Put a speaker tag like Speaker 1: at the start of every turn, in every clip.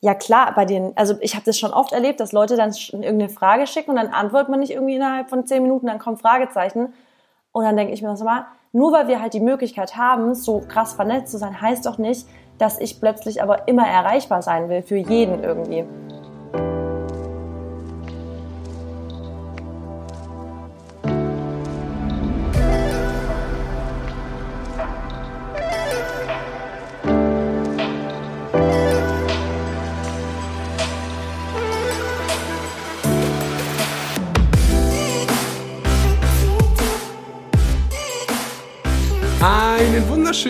Speaker 1: Ja klar, bei den, also ich habe das schon oft erlebt, dass Leute dann irgendeine Frage schicken und dann antwortet man nicht irgendwie innerhalb von zehn Minuten, dann kommt Fragezeichen. Und dann denke ich mir so mal, nur weil wir halt die Möglichkeit haben, so krass vernetzt zu sein, heißt doch nicht, dass ich plötzlich aber immer erreichbar sein will für jeden irgendwie.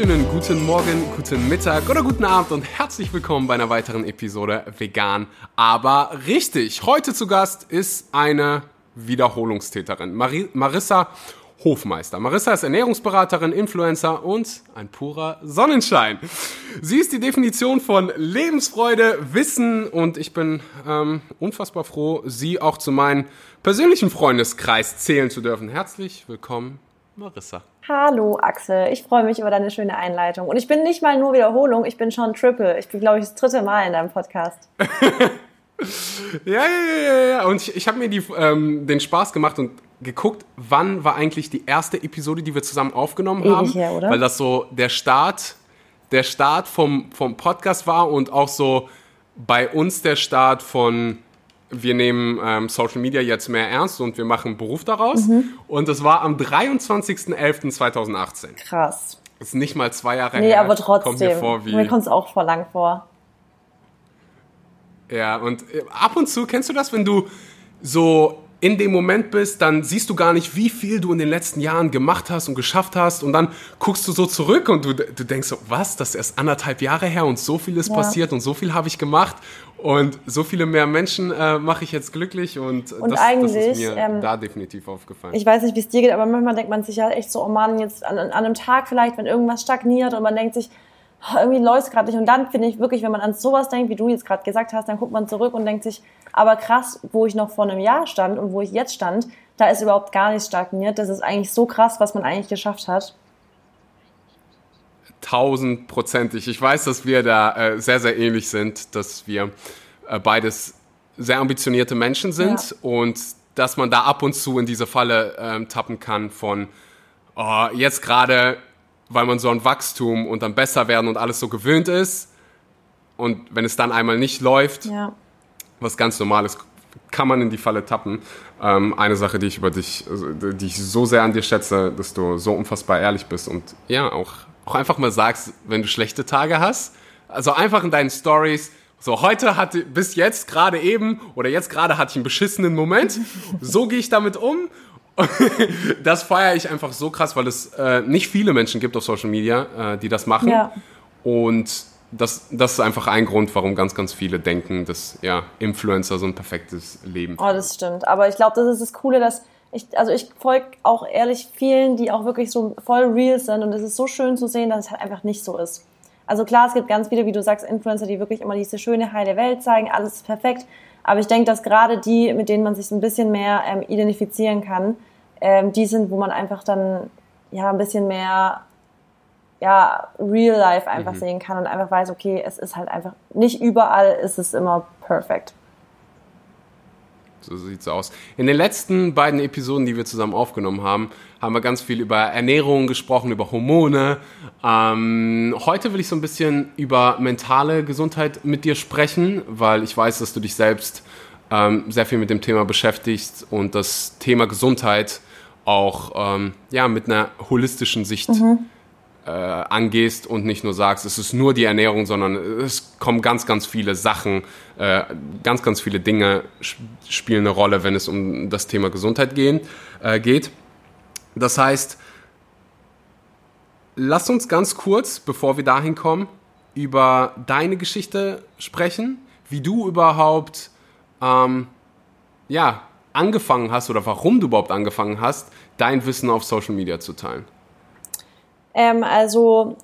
Speaker 2: Wunderschönen guten Morgen, guten Mittag oder guten Abend und herzlich willkommen bei einer weiteren Episode Vegan, aber richtig. Heute zu Gast ist eine Wiederholungstäterin, Mari Marissa Hofmeister. Marissa ist Ernährungsberaterin, Influencer und ein purer Sonnenschein. Sie ist die Definition von Lebensfreude, Wissen und ich bin ähm, unfassbar froh, sie auch zu meinem persönlichen Freundeskreis zählen zu dürfen. Herzlich willkommen, Marissa.
Speaker 1: Hallo Axel, ich freue mich über deine schöne Einleitung. Und ich bin nicht mal nur Wiederholung, ich bin schon Triple. Ich bin, glaube ich, das dritte Mal in deinem Podcast.
Speaker 2: ja, ja, ja, ja. Und ich, ich habe mir die, ähm, den Spaß gemacht und geguckt, wann war eigentlich die erste Episode, die wir zusammen aufgenommen Ewig haben. Her, oder? Weil das so der Start, der Start vom, vom Podcast war und auch so bei uns der Start von wir nehmen ähm, Social Media jetzt mehr ernst und wir machen Beruf daraus. Mhm. Und das war am 23.11.2018.
Speaker 1: Krass.
Speaker 2: Das ist nicht mal zwei Jahre
Speaker 1: nee, her. Nee, aber trotzdem. Kommt mir vor wie. Mir kommt es auch vor lang vor.
Speaker 2: Ja, und äh, ab und zu kennst du das, wenn du so in dem Moment bist, dann siehst du gar nicht, wie viel du in den letzten Jahren gemacht hast und geschafft hast. Und dann guckst du so zurück und du, du denkst so, was, das ist erst anderthalb Jahre her und so viel ist ja. passiert und so viel habe ich gemacht. Und so viele mehr Menschen äh, mache ich jetzt glücklich und,
Speaker 1: und das, das, ist
Speaker 2: mir ähm, da definitiv aufgefallen.
Speaker 1: Ich weiß nicht, wie es dir geht, aber manchmal denkt man sich ja echt so, oh Mann, jetzt an, an einem Tag vielleicht, wenn irgendwas stagniert und man denkt sich, irgendwie läuft es gerade nicht. Und dann finde ich wirklich, wenn man an sowas denkt, wie du jetzt gerade gesagt hast, dann guckt man zurück und denkt sich, aber krass, wo ich noch vor einem Jahr stand und wo ich jetzt stand, da ist überhaupt gar nichts stagniert. Das ist eigentlich so krass, was man eigentlich geschafft hat.
Speaker 2: Tausendprozentig. Ich weiß, dass wir da äh, sehr, sehr ähnlich sind, dass wir äh, beides sehr ambitionierte Menschen sind ja. und dass man da ab und zu in diese Falle ähm, tappen kann von oh, jetzt gerade weil man so ein Wachstum und dann besser werden und alles so gewöhnt ist. Und wenn es dann einmal nicht läuft, ja. was ganz normal ist, kann man in die Falle tappen. Ähm, eine Sache, die ich über dich, also, die ich so sehr an dir schätze, dass du so unfassbar ehrlich bist und ja, auch, auch einfach mal sagst, wenn du schlechte Tage hast. Also einfach in deinen Stories, so heute hatte, bis jetzt gerade eben oder jetzt gerade hatte ich einen beschissenen Moment. So gehe ich damit um das feiere ich einfach so krass, weil es äh, nicht viele Menschen gibt auf Social Media, äh, die das machen. Ja. Und das, das ist einfach ein Grund, warum ganz, ganz viele denken, dass ja, Influencer so ein perfektes Leben
Speaker 1: Oh, das stimmt. Aber ich glaube, das ist das Coole, dass ich, also ich folge auch ehrlich vielen, die auch wirklich so voll real sind. Und es ist so schön zu sehen, dass es halt einfach nicht so ist. Also klar, es gibt ganz viele, wie du sagst, Influencer, die wirklich immer diese schöne, heile Welt zeigen, alles ist perfekt. Aber ich denke, dass gerade die, mit denen man sich so ein bisschen mehr ähm, identifizieren kann, ähm, die sind, wo man einfach dann ja ein bisschen mehr ja, real life einfach mhm. sehen kann und einfach weiß, okay, es ist halt einfach, nicht überall ist es immer perfekt.
Speaker 2: So sieht's aus. In den letzten beiden Episoden, die wir zusammen aufgenommen haben, haben wir ganz viel über Ernährung gesprochen, über Hormone. Ähm, heute will ich so ein bisschen über mentale Gesundheit mit dir sprechen, weil ich weiß, dass du dich selbst ähm, sehr viel mit dem Thema beschäftigst und das Thema Gesundheit auch ähm, ja, mit einer holistischen Sicht mhm. Äh, angehst und nicht nur sagst, es ist nur die Ernährung, sondern es kommen ganz, ganz viele Sachen, äh, ganz, ganz viele Dinge spielen eine Rolle, wenn es um das Thema Gesundheit gehen, äh, geht. Das heißt, lass uns ganz kurz, bevor wir dahin kommen, über deine Geschichte sprechen, wie du überhaupt ähm, ja, angefangen hast oder warum du überhaupt angefangen hast, dein Wissen auf Social Media zu teilen?
Speaker 1: Ähm, also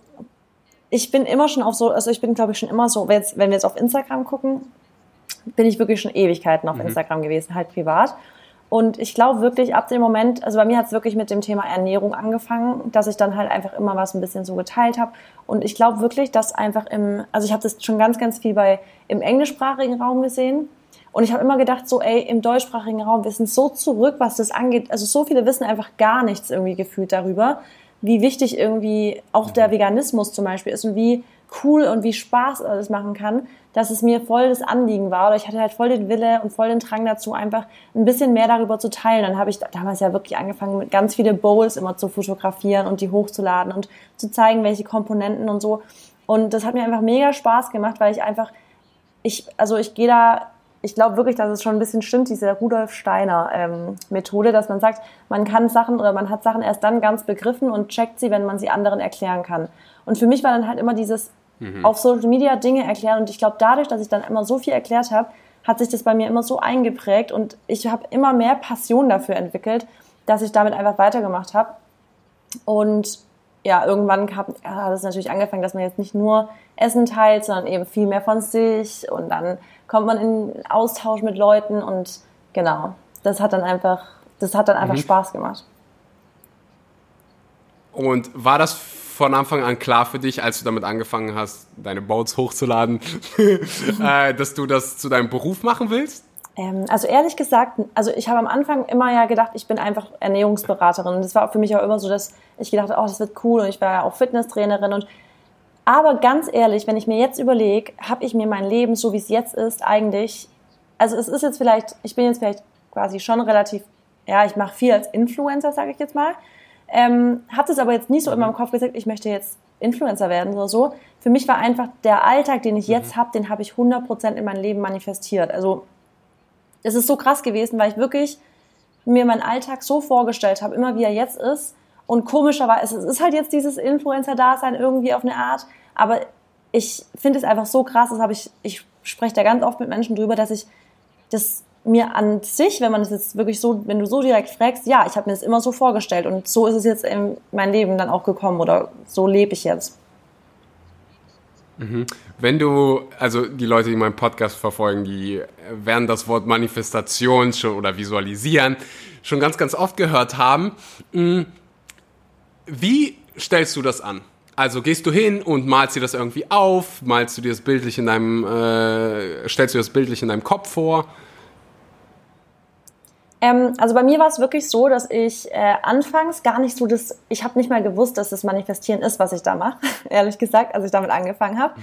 Speaker 1: ich bin immer schon auf so, also ich bin glaube ich schon immer so, wenn, jetzt, wenn wir jetzt auf Instagram gucken, bin ich wirklich schon Ewigkeiten auf mhm. Instagram gewesen, halt privat. Und ich glaube wirklich, ab dem Moment, also bei mir hat es wirklich mit dem Thema Ernährung angefangen, dass ich dann halt einfach immer was ein bisschen so geteilt habe. Und ich glaube wirklich, dass einfach im, also ich habe das schon ganz, ganz viel bei im englischsprachigen Raum gesehen. Und ich habe immer gedacht, so, ey, im deutschsprachigen Raum, wir sind so zurück, was das angeht. Also so viele wissen einfach gar nichts irgendwie gefühlt darüber, wie wichtig irgendwie auch der Veganismus zum Beispiel ist und wie cool und wie Spaß alles machen kann, dass es mir voll das Anliegen war. Oder ich hatte halt voll den Wille und voll den Drang dazu, einfach ein bisschen mehr darüber zu teilen. Dann habe ich damals ja wirklich angefangen, mit ganz viele Bowls immer zu fotografieren und die hochzuladen und zu zeigen, welche Komponenten und so. Und das hat mir einfach mega Spaß gemacht, weil ich einfach, ich, also ich gehe da ich glaube wirklich, dass es schon ein bisschen stimmt, diese Rudolf Steiner ähm, Methode, dass man sagt, man kann Sachen oder man hat Sachen erst dann ganz begriffen und checkt sie, wenn man sie anderen erklären kann. Und für mich war dann halt immer dieses mhm. auf Social Media Dinge erklären und ich glaube dadurch, dass ich dann immer so viel erklärt habe, hat sich das bei mir immer so eingeprägt und ich habe immer mehr Passion dafür entwickelt, dass ich damit einfach weitergemacht habe. Und ja, irgendwann hat, hat es natürlich angefangen, dass man jetzt nicht nur Essen teilt, sondern eben viel mehr von sich und dann kommt man in Austausch mit Leuten und genau, das hat dann einfach, das hat dann einfach mhm. Spaß gemacht.
Speaker 2: Und war das von Anfang an klar für dich, als du damit angefangen hast, deine Boats hochzuladen, äh, dass du das zu deinem Beruf machen willst?
Speaker 1: Ähm, also ehrlich gesagt, also ich habe am Anfang immer ja gedacht, ich bin einfach Ernährungsberaterin. Und das war für mich auch immer so, dass ich gedacht habe, oh, das wird cool. Und ich war ja auch Fitnesstrainerin. Und aber ganz ehrlich, wenn ich mir jetzt überlege, habe ich mir mein Leben, so wie es jetzt ist, eigentlich, also es ist jetzt vielleicht, ich bin jetzt vielleicht quasi schon relativ, ja, ich mache viel als Influencer, sage ich jetzt mal. Ähm, habe das aber jetzt nicht so in meinem Kopf gesagt, ich möchte jetzt Influencer werden oder so. Für mich war einfach der Alltag, den ich jetzt mhm. habe, den habe ich 100% in mein Leben manifestiert. Also es ist so krass gewesen, weil ich wirklich mir meinen Alltag so vorgestellt habe, immer wie er jetzt ist. Und komischerweise, es ist halt jetzt dieses Influencer-Dasein irgendwie auf eine Art, aber ich finde es einfach so krass, das habe ich, ich spreche da ganz oft mit Menschen drüber, dass ich das mir an sich, wenn man es jetzt wirklich so, wenn du so direkt fragst, ja, ich habe mir das immer so vorgestellt und so ist es jetzt in mein Leben dann auch gekommen oder so lebe ich jetzt.
Speaker 2: Mhm. Wenn du, also die Leute, die meinen Podcast verfolgen, die werden das Wort Manifestation schon oder visualisieren schon ganz, ganz oft gehört haben. Mhm. Wie stellst du das an? Also gehst du hin und malst dir das irgendwie auf, malst du dir das bildlich in deinem, äh, stellst du dir das bildlich in deinem Kopf vor?
Speaker 1: Ähm, also bei mir war es wirklich so, dass ich äh, anfangs gar nicht so das, ich habe nicht mal gewusst, dass das Manifestieren ist, was ich da mache, ehrlich gesagt, als ich damit angefangen habe.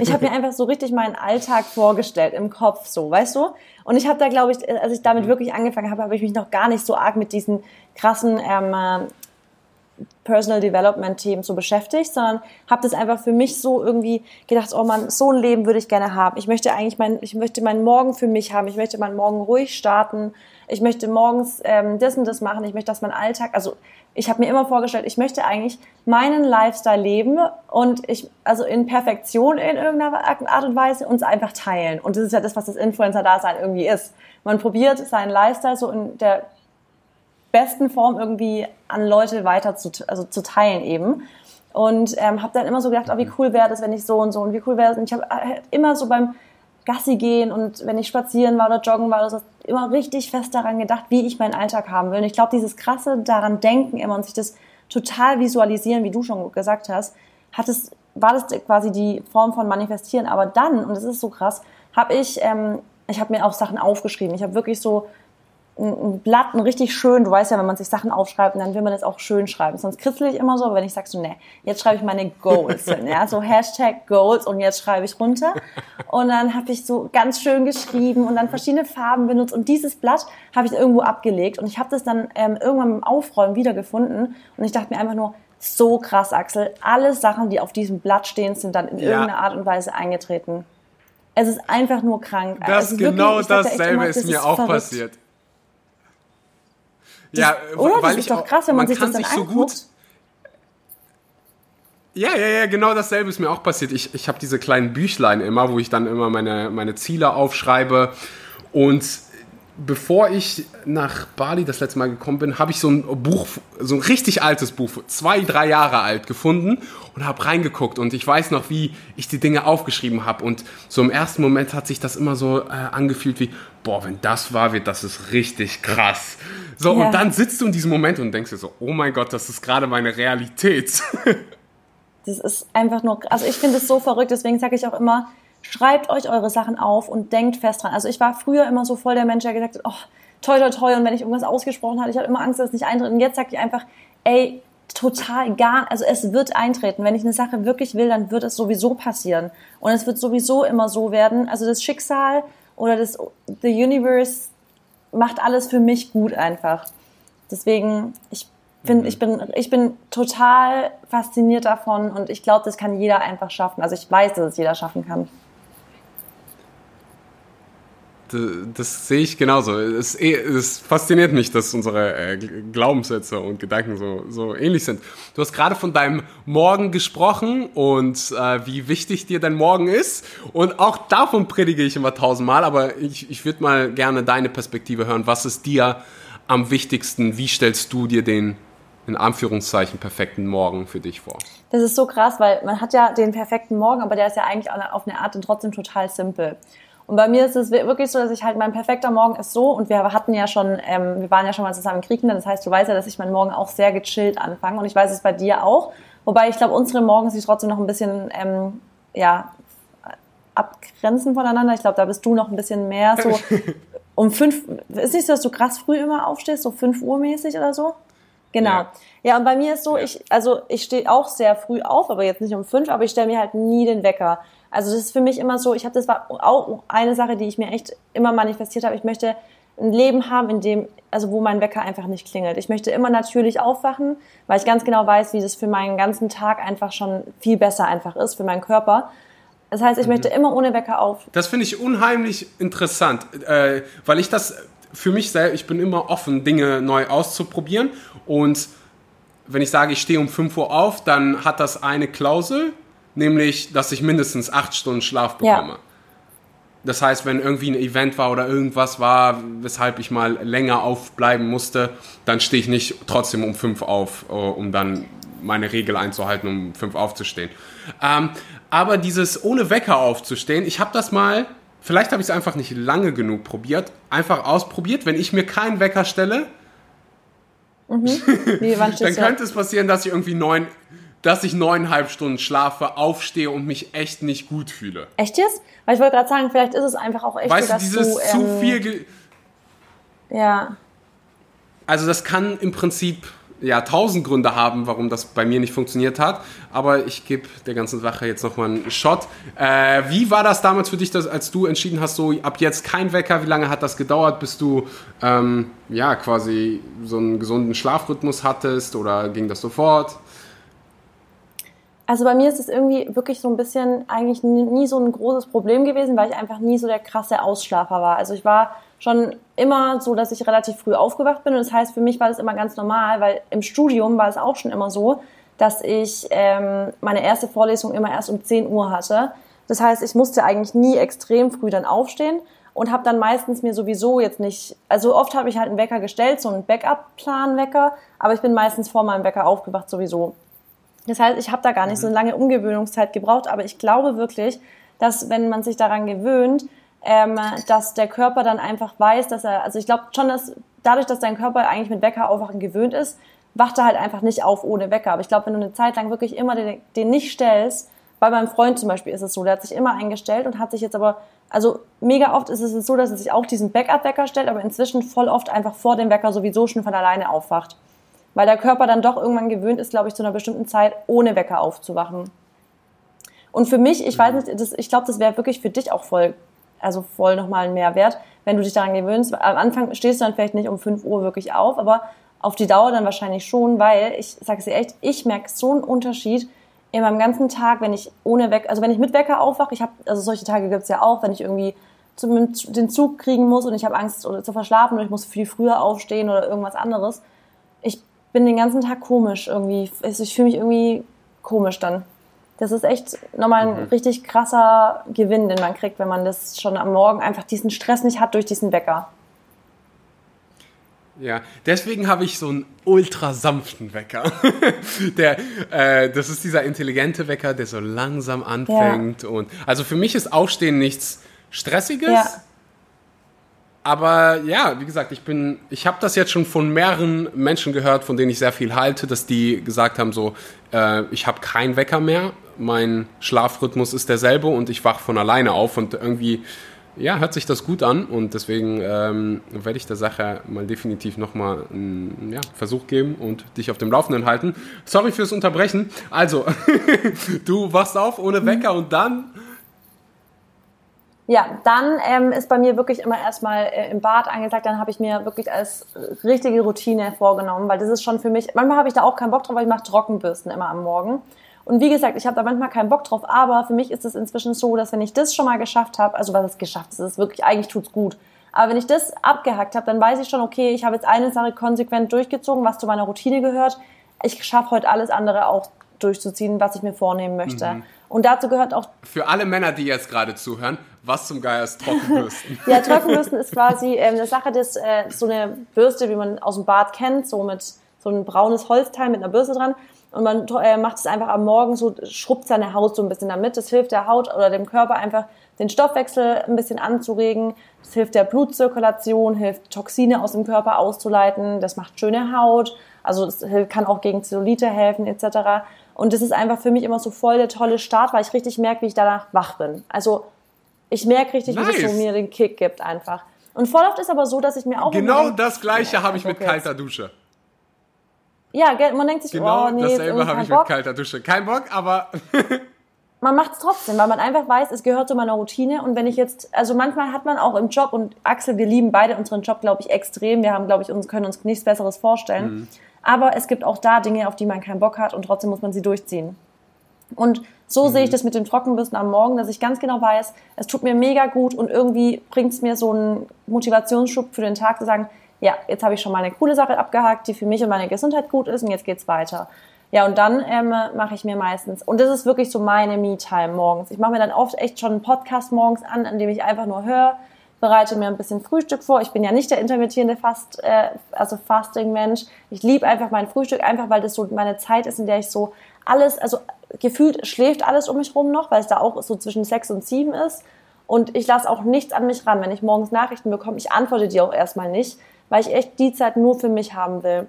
Speaker 1: Ich habe mir einfach so richtig meinen Alltag vorgestellt im Kopf, so, weißt du? Und ich habe da, glaube ich, als ich damit mhm. wirklich angefangen habe, habe ich mich noch gar nicht so arg mit diesen krassen ähm, Personal Development Themen so beschäftigt, sondern habe das einfach für mich so irgendwie gedacht, oh man, so ein Leben würde ich gerne haben. Ich möchte eigentlich mein, ich möchte meinen Morgen für mich haben. Ich möchte meinen Morgen ruhig starten. Ich möchte morgens ähm, das und das machen. Ich möchte, dass mein Alltag, also ich habe mir immer vorgestellt, ich möchte eigentlich meinen Lifestyle leben und ich, also in Perfektion in irgendeiner Art und Weise uns einfach teilen. Und das ist ja das, was das Influencer-Dasein irgendwie ist. Man probiert seinen Lifestyle so in der besten Form irgendwie an Leute weiter zu, also zu teilen eben. Und ähm, habe dann immer so gedacht, oh, wie cool wäre das, wenn ich so und so und wie cool wäre das. Und ich habe halt immer so beim Gassi gehen und wenn ich spazieren war oder joggen war, das immer richtig fest daran gedacht, wie ich meinen Alltag haben will. Und ich glaube, dieses krasse daran denken immer und sich das total visualisieren, wie du schon gesagt hast, hat es, war das quasi die Form von Manifestieren. Aber dann, und das ist so krass, habe ich, ähm, ich habe mir auch Sachen aufgeschrieben. Ich habe wirklich so ein Blatt, ein richtig schön, du weißt ja, wenn man sich Sachen aufschreibt, dann will man das auch schön schreiben. Sonst kritzle ich immer so, aber wenn ich sag so, ne, jetzt schreibe ich meine Goals hin, ja, so Hashtag Goals und jetzt schreibe ich runter. Und dann habe ich so ganz schön geschrieben und dann verschiedene Farben benutzt und dieses Blatt habe ich irgendwo abgelegt und ich habe das dann ähm, irgendwann beim Aufräumen wiedergefunden und ich dachte mir einfach nur, so krass, Axel, alle Sachen, die auf diesem Blatt stehen, sind dann in ja. irgendeiner Art und Weise eingetreten. Es ist einfach nur krank.
Speaker 2: Das genau wirklich, dasselbe immer, das ist mir auch verrückt. passiert
Speaker 1: ja, oder? Weil das ist doch krass, wenn man, man sich das dann so gut.
Speaker 2: Ja, ja, ja, genau dasselbe ist mir auch passiert. Ich, ich habe diese kleinen Büchlein immer, wo ich dann immer meine, meine Ziele aufschreibe. Und bevor ich nach Bali das letzte Mal gekommen bin, habe ich so ein Buch, so ein richtig altes Buch, zwei, drei Jahre alt gefunden und habe reingeguckt und ich weiß noch, wie ich die Dinge aufgeschrieben habe und so im ersten Moment hat sich das immer so äh, angefühlt wie, boah, wenn das wahr wird, das ist richtig krass. So, ja. und dann sitzt du in diesem Moment und denkst dir so, oh mein Gott, das ist gerade meine Realität.
Speaker 1: das ist einfach nur, also ich finde es so verrückt, deswegen sage ich auch immer, schreibt euch eure Sachen auf und denkt fest dran. Also ich war früher immer so voll der Mensch, der gesagt hat, oh, toll, toll, toll. Und wenn ich irgendwas ausgesprochen hatte, ich hatte immer Angst, dass es nicht eintritt. Und jetzt sage ich einfach, ey, total gar, also es wird eintreten. Wenn ich eine Sache wirklich will, dann wird es sowieso passieren. Und es wird sowieso immer so werden. Also das Schicksal oder das, the universe macht alles für mich gut einfach. Deswegen, ich bin, mhm. ich bin, ich bin total fasziniert davon und ich glaube, das kann jeder einfach schaffen. Also ich weiß, dass es jeder schaffen kann
Speaker 2: das sehe ich genauso. Es, es, fasziniert mich, dass unsere äh, Glaubenssätze und Gedanken so, so ähnlich sind. Du hast gerade von deinem Morgen gesprochen und äh, wie wichtig dir dein Morgen ist. Und auch davon predige ich immer tausendmal, aber ich, ich würde mal gerne deine Perspektive hören. Was ist dir am wichtigsten? Wie stellst du dir den in Anführungszeichen perfekten Morgen für dich vor?
Speaker 1: Das ist so krass, weil man hat ja den perfekten Morgen, aber der ist ja eigentlich auf eine Art und trotzdem total simpel. Und bei mir ist es wirklich so, dass ich halt mein perfekter Morgen ist so und wir hatten ja schon, ähm, wir waren ja schon mal zusammen in Griechenland, das heißt, du weißt ja, dass ich meinen Morgen auch sehr gechillt anfange und ich weiß es bei dir auch. Wobei ich glaube, unsere Morgen sich trotzdem noch ein bisschen, ähm, ja, abgrenzen voneinander. Ich glaube, da bist du noch ein bisschen mehr so um fünf, ist nicht so, dass du krass früh immer aufstehst, so fünf Uhr mäßig oder so? Genau. Ja. ja, und bei mir ist so, ich, also ich stehe auch sehr früh auf, aber jetzt nicht um fünf, aber ich stelle mir halt nie den Wecker. Also das ist für mich immer so, ich habe das war auch eine Sache, die ich mir echt immer manifestiert habe. Ich möchte ein Leben haben, in dem, also wo mein Wecker einfach nicht klingelt. Ich möchte immer natürlich aufwachen, weil ich ganz genau weiß, wie das für meinen ganzen Tag einfach schon viel besser einfach ist, für meinen Körper. Das heißt, ich mhm. möchte immer ohne Wecker auf.
Speaker 2: Das finde ich unheimlich interessant, äh, weil ich das für mich selber, ich bin immer offen, Dinge neu auszuprobieren. Und wenn ich sage, ich stehe um 5 Uhr auf, dann hat das eine Klausel, nämlich, dass ich mindestens acht Stunden Schlaf bekomme. Ja. Das heißt, wenn irgendwie ein Event war oder irgendwas war, weshalb ich mal länger aufbleiben musste, dann stehe ich nicht trotzdem um fünf auf, äh, um dann meine Regel einzuhalten, um fünf aufzustehen. Ähm, aber dieses ohne Wecker aufzustehen, ich habe das mal, vielleicht habe ich es einfach nicht lange genug probiert, einfach ausprobiert. Wenn ich mir keinen Wecker stelle, mhm. Wie, dann könnte es passieren, dass ich irgendwie neun, dass ich neuneinhalb Stunden schlafe, aufstehe und mich echt nicht gut fühle.
Speaker 1: Echt jetzt? Weil ich wollte gerade sagen, vielleicht ist es einfach auch echt
Speaker 2: weißt so, dass du, dieses du, ähm, zu viel...
Speaker 1: ja.
Speaker 2: Also das kann im Prinzip ja tausend Gründe haben, warum das bei mir nicht funktioniert hat. Aber ich gebe der ganzen Sache jetzt nochmal einen Shot. Äh, wie war das damals für dich, dass, als du entschieden hast, so ab jetzt kein Wecker? Wie lange hat das gedauert, bis du ähm, ja quasi so einen gesunden Schlafrhythmus hattest oder ging das sofort?
Speaker 1: Also bei mir ist es irgendwie wirklich so ein bisschen eigentlich nie, so ein großes Problem gewesen, weil ich einfach nie so der krasse Ausschlafer war. Also ich war schon immer so, dass ich relativ früh aufgewacht bin und das heißt, für mich war das immer ganz normal, weil im Studium war es auch schon immer so, dass ich ähm, meine erste Vorlesung immer erst um 10 Uhr hatte. Das heißt, ich musste eigentlich nie extrem früh dann aufstehen und habe dann meistens mir sowieso jetzt nicht, also oft habe ich halt einen Wecker gestellt, so einen Backup-Plan-Wecker, aber ich bin meistens vor meinem Wecker aufgewacht sowieso. Das heißt, ich habe da gar nicht so eine lange Umgewöhnungszeit gebraucht, aber ich glaube wirklich, dass wenn man sich daran gewöhnt, ähm, dass der Körper dann einfach weiß, dass er, also ich glaube schon, dass dadurch, dass dein Körper eigentlich mit Wecker aufwachen gewöhnt ist, wacht er halt einfach nicht auf ohne Wecker. Aber ich glaube, wenn du eine Zeit lang wirklich immer den, den nicht stellst, bei meinem Freund zum Beispiel ist es so, der hat sich immer eingestellt und hat sich jetzt aber, also mega oft ist es so, dass er sich auch diesen Backup-Wecker stellt, aber inzwischen voll oft einfach vor dem Wecker sowieso schon von alleine aufwacht weil der Körper dann doch irgendwann gewöhnt ist, glaube ich, zu einer bestimmten Zeit ohne Wecker aufzuwachen. Und für mich, ich weiß mhm. nicht, das, ich glaube, das wäre wirklich für dich auch voll, also voll nochmal ein Mehrwert, wenn du dich daran gewöhnst. Am Anfang stehst du dann vielleicht nicht um 5 Uhr wirklich auf, aber auf die Dauer dann wahrscheinlich schon, weil ich sage es dir echt, ich merke so einen Unterschied in meinem ganzen Tag, wenn ich ohne Wecker, also wenn ich mit Wecker aufwache, ich habe, also solche Tage gibt es ja auch, wenn ich irgendwie zum, den Zug kriegen muss und ich habe Angst oder zu verschlafen oder ich muss viel früher aufstehen oder irgendwas anderes. Ich bin den ganzen Tag komisch irgendwie. Ich fühle mich irgendwie komisch dann. Das ist echt nochmal ein mhm. richtig krasser Gewinn, den man kriegt, wenn man das schon am Morgen einfach diesen Stress nicht hat durch diesen Wecker.
Speaker 2: Ja, deswegen habe ich so einen ultra sanften Wecker. der, äh, das ist dieser intelligente Wecker, der so langsam anfängt. Ja. Und also für mich ist Aufstehen nichts Stressiges. Ja. Aber ja, wie gesagt, ich bin, ich habe das jetzt schon von mehreren Menschen gehört, von denen ich sehr viel halte, dass die gesagt haben so, äh, ich habe keinen Wecker mehr, mein Schlafrhythmus ist derselbe und ich wach von alleine auf und irgendwie ja, hört sich das gut an und deswegen ähm, werde ich der Sache mal definitiv nochmal einen ja, Versuch geben und dich auf dem Laufenden halten. Sorry fürs Unterbrechen. Also, du wachst auf ohne Wecker und dann?
Speaker 1: Ja, dann ähm, ist bei mir wirklich immer erstmal äh, im Bad angesagt, dann habe ich mir wirklich als richtige Routine vorgenommen, weil das ist schon für mich, manchmal habe ich da auch keinen Bock drauf, weil ich mache Trockenbürsten immer am Morgen. Und wie gesagt, ich habe da manchmal keinen Bock drauf, aber für mich ist es inzwischen so, dass wenn ich das schon mal geschafft habe, also was es geschafft ist, ist wirklich, eigentlich tut's gut. Aber wenn ich das abgehackt habe, dann weiß ich schon, okay, ich habe jetzt eine Sache konsequent durchgezogen, was zu meiner Routine gehört. Ich schaffe heute alles andere auch durchzuziehen, was ich mir vornehmen möchte. Mhm. Und dazu gehört auch.
Speaker 2: Für alle Männer, die jetzt gerade zuhören, was zum Geier ist Trockenbürsten?
Speaker 1: ja, Trockenbürsten ist quasi äh, eine Sache, das äh, so eine Bürste, wie man aus dem Bad kennt, so mit so ein braunes Holzteil mit einer Bürste dran und man äh, macht es einfach am Morgen so, schrubbt seine Haut so ein bisschen damit. Das hilft der Haut oder dem Körper einfach, den Stoffwechsel ein bisschen anzuregen. Das hilft der Blutzirkulation, hilft Toxine aus dem Körper auszuleiten. Das macht schöne Haut. Also es kann auch gegen Zellulite helfen etc. Und das ist einfach für mich immer so voll der tolle Start, weil ich richtig merke, wie ich danach wach bin. Also ich merke richtig, nice. wie es so mir den Kick gibt einfach. Und voll oft ist aber so, dass ich mir auch
Speaker 2: genau das Gleiche habe ich mit kalter Dusche.
Speaker 1: Ja, man denkt sich,
Speaker 2: genau oh nee, dasselbe habe ich Bock. mit kalter Dusche. Kein Bock, aber
Speaker 1: man macht es trotzdem, weil man einfach weiß, es gehört zu meiner Routine. Und wenn ich jetzt, also manchmal hat man auch im Job und Axel, wir lieben beide unseren Job, glaube ich, extrem. Wir haben, glaube ich, uns können uns nichts Besseres vorstellen. Mhm. Aber es gibt auch da Dinge, auf die man keinen Bock hat und trotzdem muss man sie durchziehen. Und so mhm. sehe ich das mit dem Trockenbürsten am Morgen, dass ich ganz genau weiß, es tut mir mega gut und irgendwie bringt es mir so einen Motivationsschub für den Tag zu sagen, ja, jetzt habe ich schon mal eine coole Sache abgehakt, die für mich und meine Gesundheit gut ist und jetzt geht's weiter. Ja, und dann ähm, mache ich mir meistens, und das ist wirklich so meine Me-Time morgens. Ich mache mir dann oft echt schon einen Podcast morgens an, an dem ich einfach nur höre, bereite mir ein bisschen Frühstück vor. Ich bin ja nicht der intermittierende Fast, äh, also Fasting-Mensch. Ich liebe einfach mein Frühstück, einfach weil das so meine Zeit ist, in der ich so alles, also gefühlt schläft alles um mich rum noch, weil es da auch so zwischen sechs und sieben ist. Und ich lasse auch nichts an mich ran. Wenn ich morgens Nachrichten bekomme, ich antworte die auch erstmal nicht, weil ich echt die Zeit nur für mich haben will.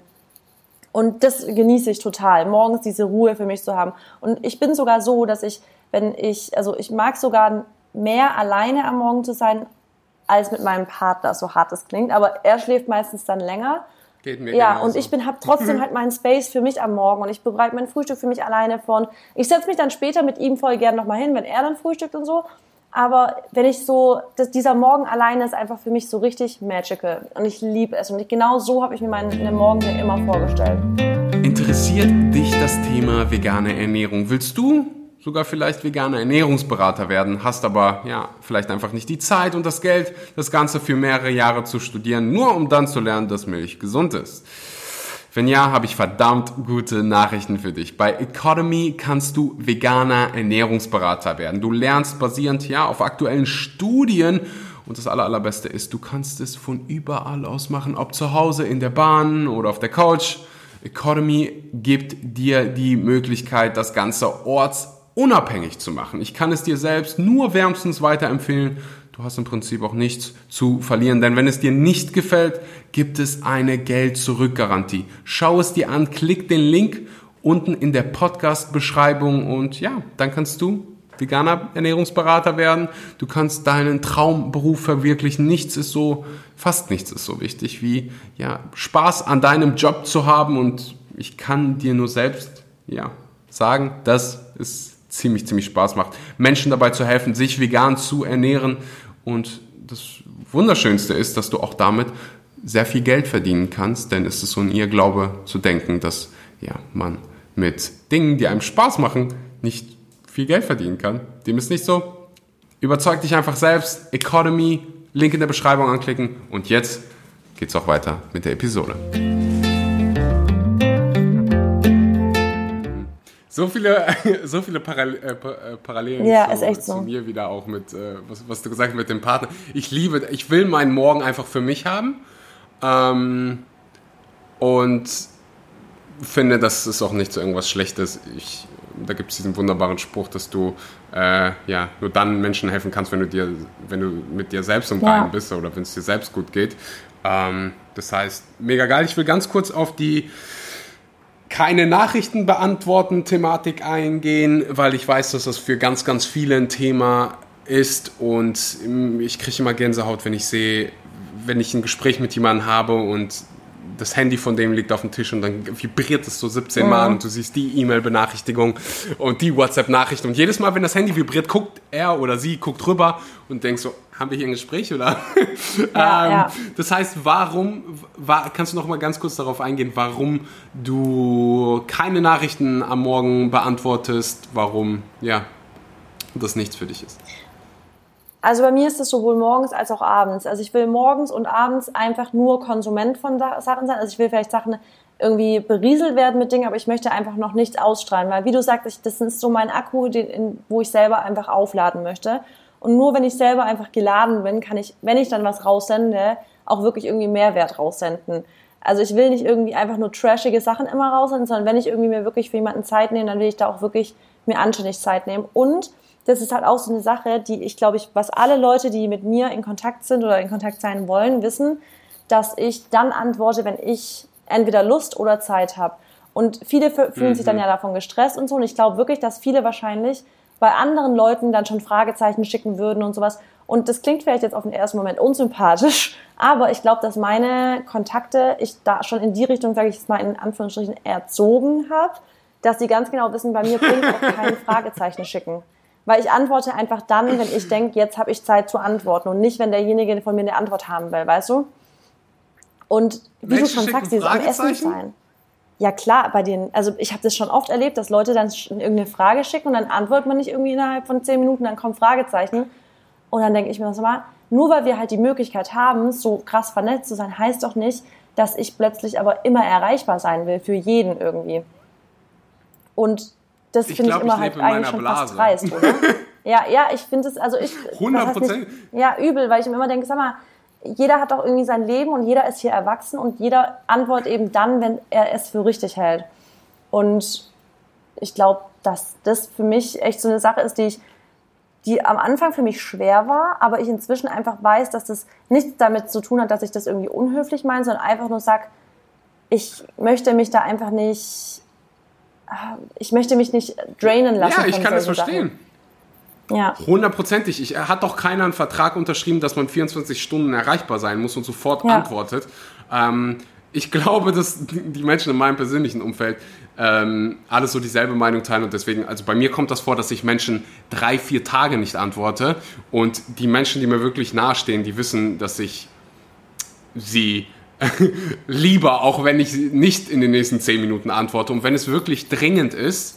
Speaker 1: Und das genieße ich total, morgens diese Ruhe für mich zu haben. Und ich bin sogar so, dass ich, wenn ich, also ich mag sogar mehr alleine am Morgen zu sein, als mit meinem Partner, so hart das klingt. Aber er schläft meistens dann länger.
Speaker 2: Geht mir
Speaker 1: ja, genauso. und ich bin habe trotzdem halt meinen Space für mich am Morgen und ich bereite mein Frühstück für mich alleine vor. Ich setze mich dann später mit ihm voll gern nochmal hin, wenn er dann frühstückt und so. Aber wenn ich so, das, dieser Morgen alleine ist einfach für mich so richtig magical. Und ich liebe es. Und ich, genau so habe ich mir meinen Morgen hier immer vorgestellt.
Speaker 2: Interessiert dich das Thema vegane Ernährung? Willst du sogar vielleicht veganer Ernährungsberater werden, hast aber ja vielleicht einfach nicht die Zeit und das Geld, das Ganze für mehrere Jahre zu studieren, nur um dann zu lernen, dass Milch gesund ist? Wenn ja, habe ich verdammt gute Nachrichten für dich. Bei Economy kannst du veganer Ernährungsberater werden. Du lernst basierend ja auf aktuellen Studien und das aller, allerbeste ist, du kannst es von überall aus machen, ob zu Hause, in der Bahn oder auf der Couch. Economy gibt dir die Möglichkeit, das Ganze ortsunabhängig zu machen. Ich kann es dir selbst nur wärmstens weiterempfehlen Du hast im Prinzip auch nichts zu verlieren, denn wenn es dir nicht gefällt, gibt es eine Geld-Zurück-Garantie. Schau es dir an, klick den Link unten in der Podcast-Beschreibung und ja, dann kannst du veganer Ernährungsberater werden. Du kannst deinen Traumberuf verwirklichen. Nichts ist so, fast nichts ist so wichtig wie, ja, Spaß an deinem Job zu haben und ich kann dir nur selbst, ja, sagen, dass es ziemlich, ziemlich Spaß macht, Menschen dabei zu helfen, sich vegan zu ernähren und das Wunderschönste ist, dass du auch damit sehr viel Geld verdienen kannst, denn es ist so ein Irrglaube zu denken, dass ja, man mit Dingen, die einem Spaß machen, nicht viel Geld verdienen kann. Dem ist nicht so. Überzeug dich einfach selbst. Economy, Link in der Beschreibung anklicken und jetzt geht's auch weiter mit der Episode. So viele, so viele Paral äh, äh, Parallelen
Speaker 1: ja, zu, zu
Speaker 2: so. mir wieder auch mit, äh, was, was, du gesagt hast mit dem Partner. Ich liebe, ich will meinen Morgen einfach für mich haben. Ähm, und finde, das ist auch nicht so irgendwas Schlechtes. Ich, da gibt es diesen wunderbaren Spruch, dass du äh, ja, nur dann Menschen helfen kannst, wenn du, dir, wenn du mit dir selbst im Reinen ja. bist oder wenn es dir selbst gut geht. Ähm, das heißt, mega geil. Ich will ganz kurz auf die keine Nachrichten beantworten Thematik eingehen, weil ich weiß, dass das für ganz, ganz viele ein Thema ist und ich kriege immer Gänsehaut, wenn ich sehe, wenn ich ein Gespräch mit jemandem habe und das Handy von dem liegt auf dem Tisch und dann vibriert es so 17 mhm. Mal und du siehst die E-Mail-Benachrichtigung und die WhatsApp-Nachricht und jedes Mal, wenn das Handy vibriert, guckt er oder sie, guckt rüber und denkt so, haben wir hier ein Gespräch oder? Ja, ähm, ja. Das heißt, warum, war, kannst du noch mal ganz kurz darauf eingehen, warum du keine Nachrichten am Morgen beantwortest, warum, ja, das nichts für dich ist?
Speaker 1: Also bei mir ist es sowohl morgens als auch abends. Also ich will morgens und abends einfach nur Konsument von Sachen sein. Also ich will vielleicht Sachen irgendwie berieselt werden mit Dingen, aber ich möchte einfach noch nichts ausstrahlen, weil wie du sagst, das ist so mein Akku, den, wo ich selber einfach aufladen möchte. Und nur wenn ich selber einfach geladen bin, kann ich, wenn ich dann was raussende, auch wirklich irgendwie Mehrwert raussenden. Also ich will nicht irgendwie einfach nur trashige Sachen immer raussenden, sondern wenn ich irgendwie mir wirklich für jemanden Zeit nehme, dann will ich da auch wirklich mir anständig Zeit nehmen. Und das ist halt auch so eine Sache, die ich glaube ich, was alle Leute, die mit mir in Kontakt sind oder in Kontakt sein wollen, wissen, dass ich dann antworte, wenn ich entweder Lust oder Zeit habe. Und viele fühlen mhm. sich dann mhm. ja davon gestresst und so. Und ich glaube wirklich, dass viele wahrscheinlich bei anderen Leuten dann schon Fragezeichen schicken würden und sowas. Und das klingt vielleicht jetzt auf den ersten Moment unsympathisch, aber ich glaube, dass meine Kontakte ich da schon in die Richtung, sage ich jetzt mal in Anführungsstrichen, erzogen habe, dass sie ganz genau wissen, bei mir bringt auch keine Fragezeichen schicken. Weil ich antworte einfach dann, wenn ich denke, jetzt habe ich Zeit zu antworten und nicht, wenn derjenige von mir eine Antwort haben will, weißt du? Und wie Menschen du schon sagst, dieses am Essen sein. Ja klar, bei den, also ich habe das schon oft erlebt, dass Leute dann irgendeine Frage schicken und dann antwortet man nicht irgendwie innerhalb von zehn Minuten, dann kommt Fragezeichen. Und dann denke ich mir so mal, nur weil wir halt die Möglichkeit haben, so krass vernetzt zu sein, heißt doch nicht, dass ich plötzlich aber immer erreichbar sein will für jeden irgendwie. Und das finde ich immer ich halt eigentlich schon Blase. fast dreist, oder? ja, ja, ich finde es, also ich. 100 Prozent? Ja, übel, weil ich mir immer denke, sag mal, jeder hat doch irgendwie sein Leben und jeder ist hier erwachsen und jeder antwortet eben dann, wenn er es für richtig hält. Und ich glaube, dass das für mich echt so eine Sache ist, die ich, die am Anfang für mich schwer war, aber ich inzwischen einfach weiß, dass das nichts damit zu tun hat, dass ich das irgendwie unhöflich meine, sondern einfach nur sag, ich möchte mich da einfach nicht ich möchte mich nicht drainen lassen.
Speaker 2: Ja, ich kann das verstehen. Sachen. Ja. Hundertprozentig. Ich, hat doch keiner einen Vertrag unterschrieben, dass man 24 Stunden erreichbar sein muss und sofort ja. antwortet. Ähm, ich glaube, dass die Menschen in meinem persönlichen Umfeld ähm, alles so dieselbe Meinung teilen und deswegen, also bei mir kommt das vor, dass ich Menschen drei, vier Tage nicht antworte und die Menschen, die mir wirklich nahestehen, die wissen, dass ich sie lieber, auch wenn ich nicht in den nächsten zehn Minuten antworte. Und wenn es wirklich dringend ist,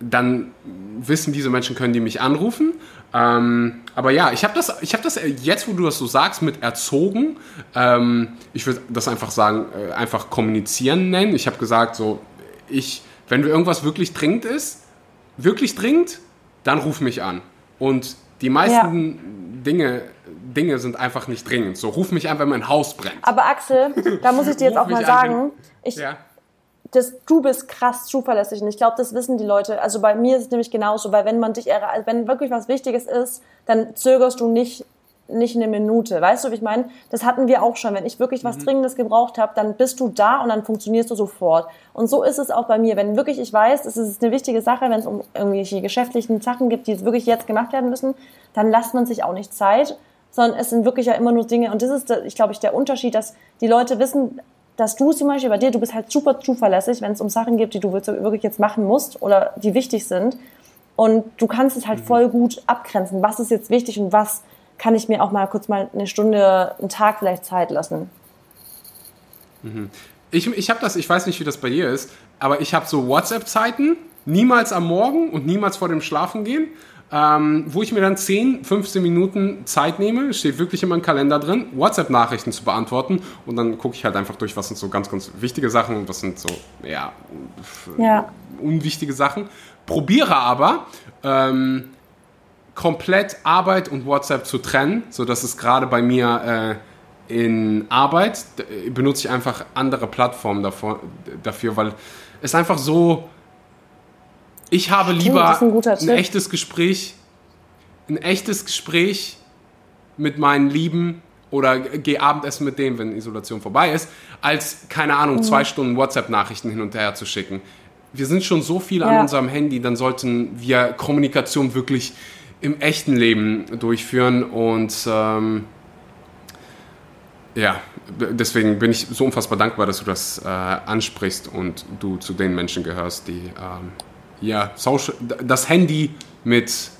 Speaker 2: dann wissen diese Menschen, können die mich anrufen. Ähm, aber ja, ich habe das, ich habe das jetzt, wo du das so sagst, mit erzogen. Ähm, ich würde das einfach sagen, äh, einfach kommunizieren nennen. Ich habe gesagt, so, ich, wenn irgendwas wirklich dringend ist, wirklich dringend, dann ruf mich an. Und die meisten ja. Dinge Dinge sind einfach nicht dringend. So, ruf mich an, wenn mein Haus brennt.
Speaker 1: Aber Axel, da muss ich dir jetzt auch mal sagen, ich, ja. Das, du bist krass zuverlässig und ich glaube, das wissen die Leute. Also bei mir ist es nämlich genauso, weil wenn man dich, wenn wirklich was Wichtiges ist, dann zögerst du nicht nicht eine Minute. Weißt du, wie ich meine? Das hatten wir auch schon. Wenn ich wirklich was mhm. Dringendes gebraucht habe, dann bist du da und dann funktionierst du sofort. Und so ist es auch bei mir. Wenn wirklich ich weiß, es ist eine wichtige Sache, wenn es um irgendwelche geschäftlichen Sachen gibt, die wirklich jetzt gemacht werden müssen, dann lässt man sich auch nicht Zeit sondern es sind wirklich ja immer nur Dinge. Und das ist, ich glaube, ich der Unterschied, dass die Leute wissen, dass du zum Beispiel bei dir, du bist halt super zuverlässig, wenn es um Sachen geht, die du wirklich jetzt machen musst oder die wichtig sind. Und du kannst es halt mhm. voll gut abgrenzen. Was ist jetzt wichtig und was kann ich mir auch mal kurz mal eine Stunde, einen Tag vielleicht Zeit lassen.
Speaker 2: Mhm. Ich, ich habe das, ich weiß nicht, wie das bei dir ist, aber ich habe so WhatsApp-Zeiten, niemals am Morgen und niemals vor dem Schlafengehen ähm, wo ich mir dann 10, 15 Minuten Zeit nehme, steht wirklich in meinem Kalender drin, WhatsApp-Nachrichten zu beantworten und dann gucke ich halt einfach durch, was sind so ganz, ganz wichtige Sachen und was sind so, ja, ja. unwichtige Sachen. Probiere aber, ähm, komplett Arbeit und WhatsApp zu trennen, sodass es gerade bei mir in Arbeit benutze ich einfach andere Plattformen davor, dafür, weil es einfach so, ich habe lieber ein, ein echtes Gespräch, ein echtes Gespräch mit meinen Lieben oder gehe Abendessen mit dem, wenn Isolation vorbei ist, als, keine Ahnung, mhm. zwei Stunden WhatsApp-Nachrichten hin und her zu schicken. Wir sind schon so viel ja. an unserem Handy, dann sollten wir Kommunikation wirklich im echten Leben durchführen und ähm, ja, deswegen bin ich so unfassbar dankbar, dass du das äh, ansprichst und du zu den Menschen gehörst, die ähm, ja, Social, das Handy mit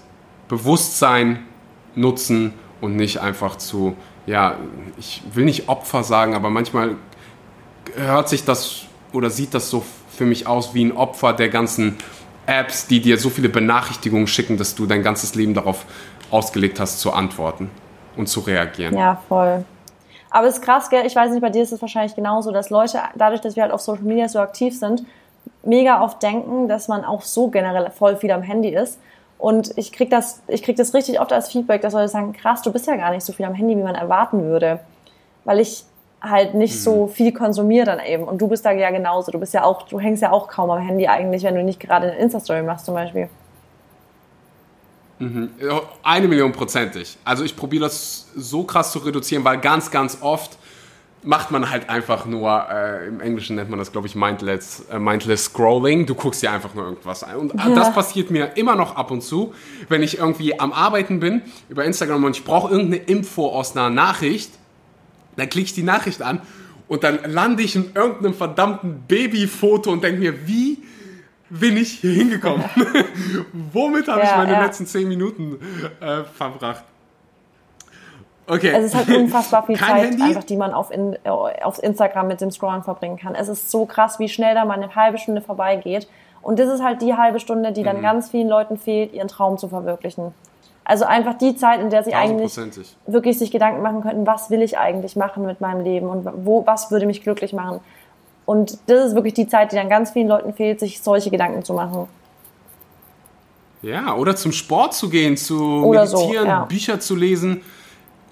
Speaker 2: Bewusstsein nutzen und nicht einfach zu, ja, ich will nicht Opfer sagen, aber manchmal hört sich das oder sieht das so für mich aus wie ein Opfer der ganzen Apps, die dir so viele Benachrichtigungen schicken, dass du dein ganzes Leben darauf ausgelegt hast, zu antworten und zu reagieren.
Speaker 1: Ja, voll. Aber es ist krass, gell? ich weiß nicht, bei dir ist es wahrscheinlich genauso, dass Leute, dadurch, dass wir halt auf Social Media so aktiv sind, mega oft denken, dass man auch so generell voll viel am Handy ist. Und ich krieg das, ich krieg das richtig oft als Feedback, dass Leute sagen, krass, du bist ja gar nicht so viel am Handy, wie man erwarten würde. Weil ich halt nicht mhm. so viel konsumiere dann eben. Und du bist da ja genauso. Du bist ja auch, du hängst ja auch kaum am Handy eigentlich, wenn du nicht gerade eine Insta-Story machst zum Beispiel.
Speaker 2: Mhm. Eine Million prozentig. Also ich probiere das so krass zu reduzieren, weil ganz, ganz oft macht man halt einfach nur, äh, im Englischen nennt man das, glaube ich, mindless, äh, mindless Scrolling. Du guckst dir einfach nur irgendwas ein. Und ja. das passiert mir immer noch ab und zu, wenn ich irgendwie am Arbeiten bin über Instagram und ich brauche irgendeine Info aus einer Nachricht, dann klicke ich die Nachricht an und dann lande ich in irgendeinem verdammten Babyfoto und denke mir, wie bin ich hier hingekommen? Womit habe ja, ich meine ja. letzten zehn Minuten äh, verbracht?
Speaker 1: Okay. Es ist halt unfassbar viel Kein Zeit, Handy? einfach, die man auf, in, äh, auf Instagram mit dem Scrollen verbringen kann. Es ist so krass, wie schnell da mal eine halbe Stunde vorbeigeht. Und das ist halt die halbe Stunde, die dann mhm. ganz vielen Leuten fehlt, ihren Traum zu verwirklichen. Also einfach die Zeit, in der sie eigentlich wirklich sich Gedanken machen könnten, was will ich eigentlich machen mit meinem Leben und wo, was würde mich glücklich machen. Und das ist wirklich die Zeit, die dann ganz vielen Leuten fehlt, sich solche Gedanken zu machen.
Speaker 2: Ja, oder zum Sport zu gehen, zu oder meditieren, so, ja. Bücher zu lesen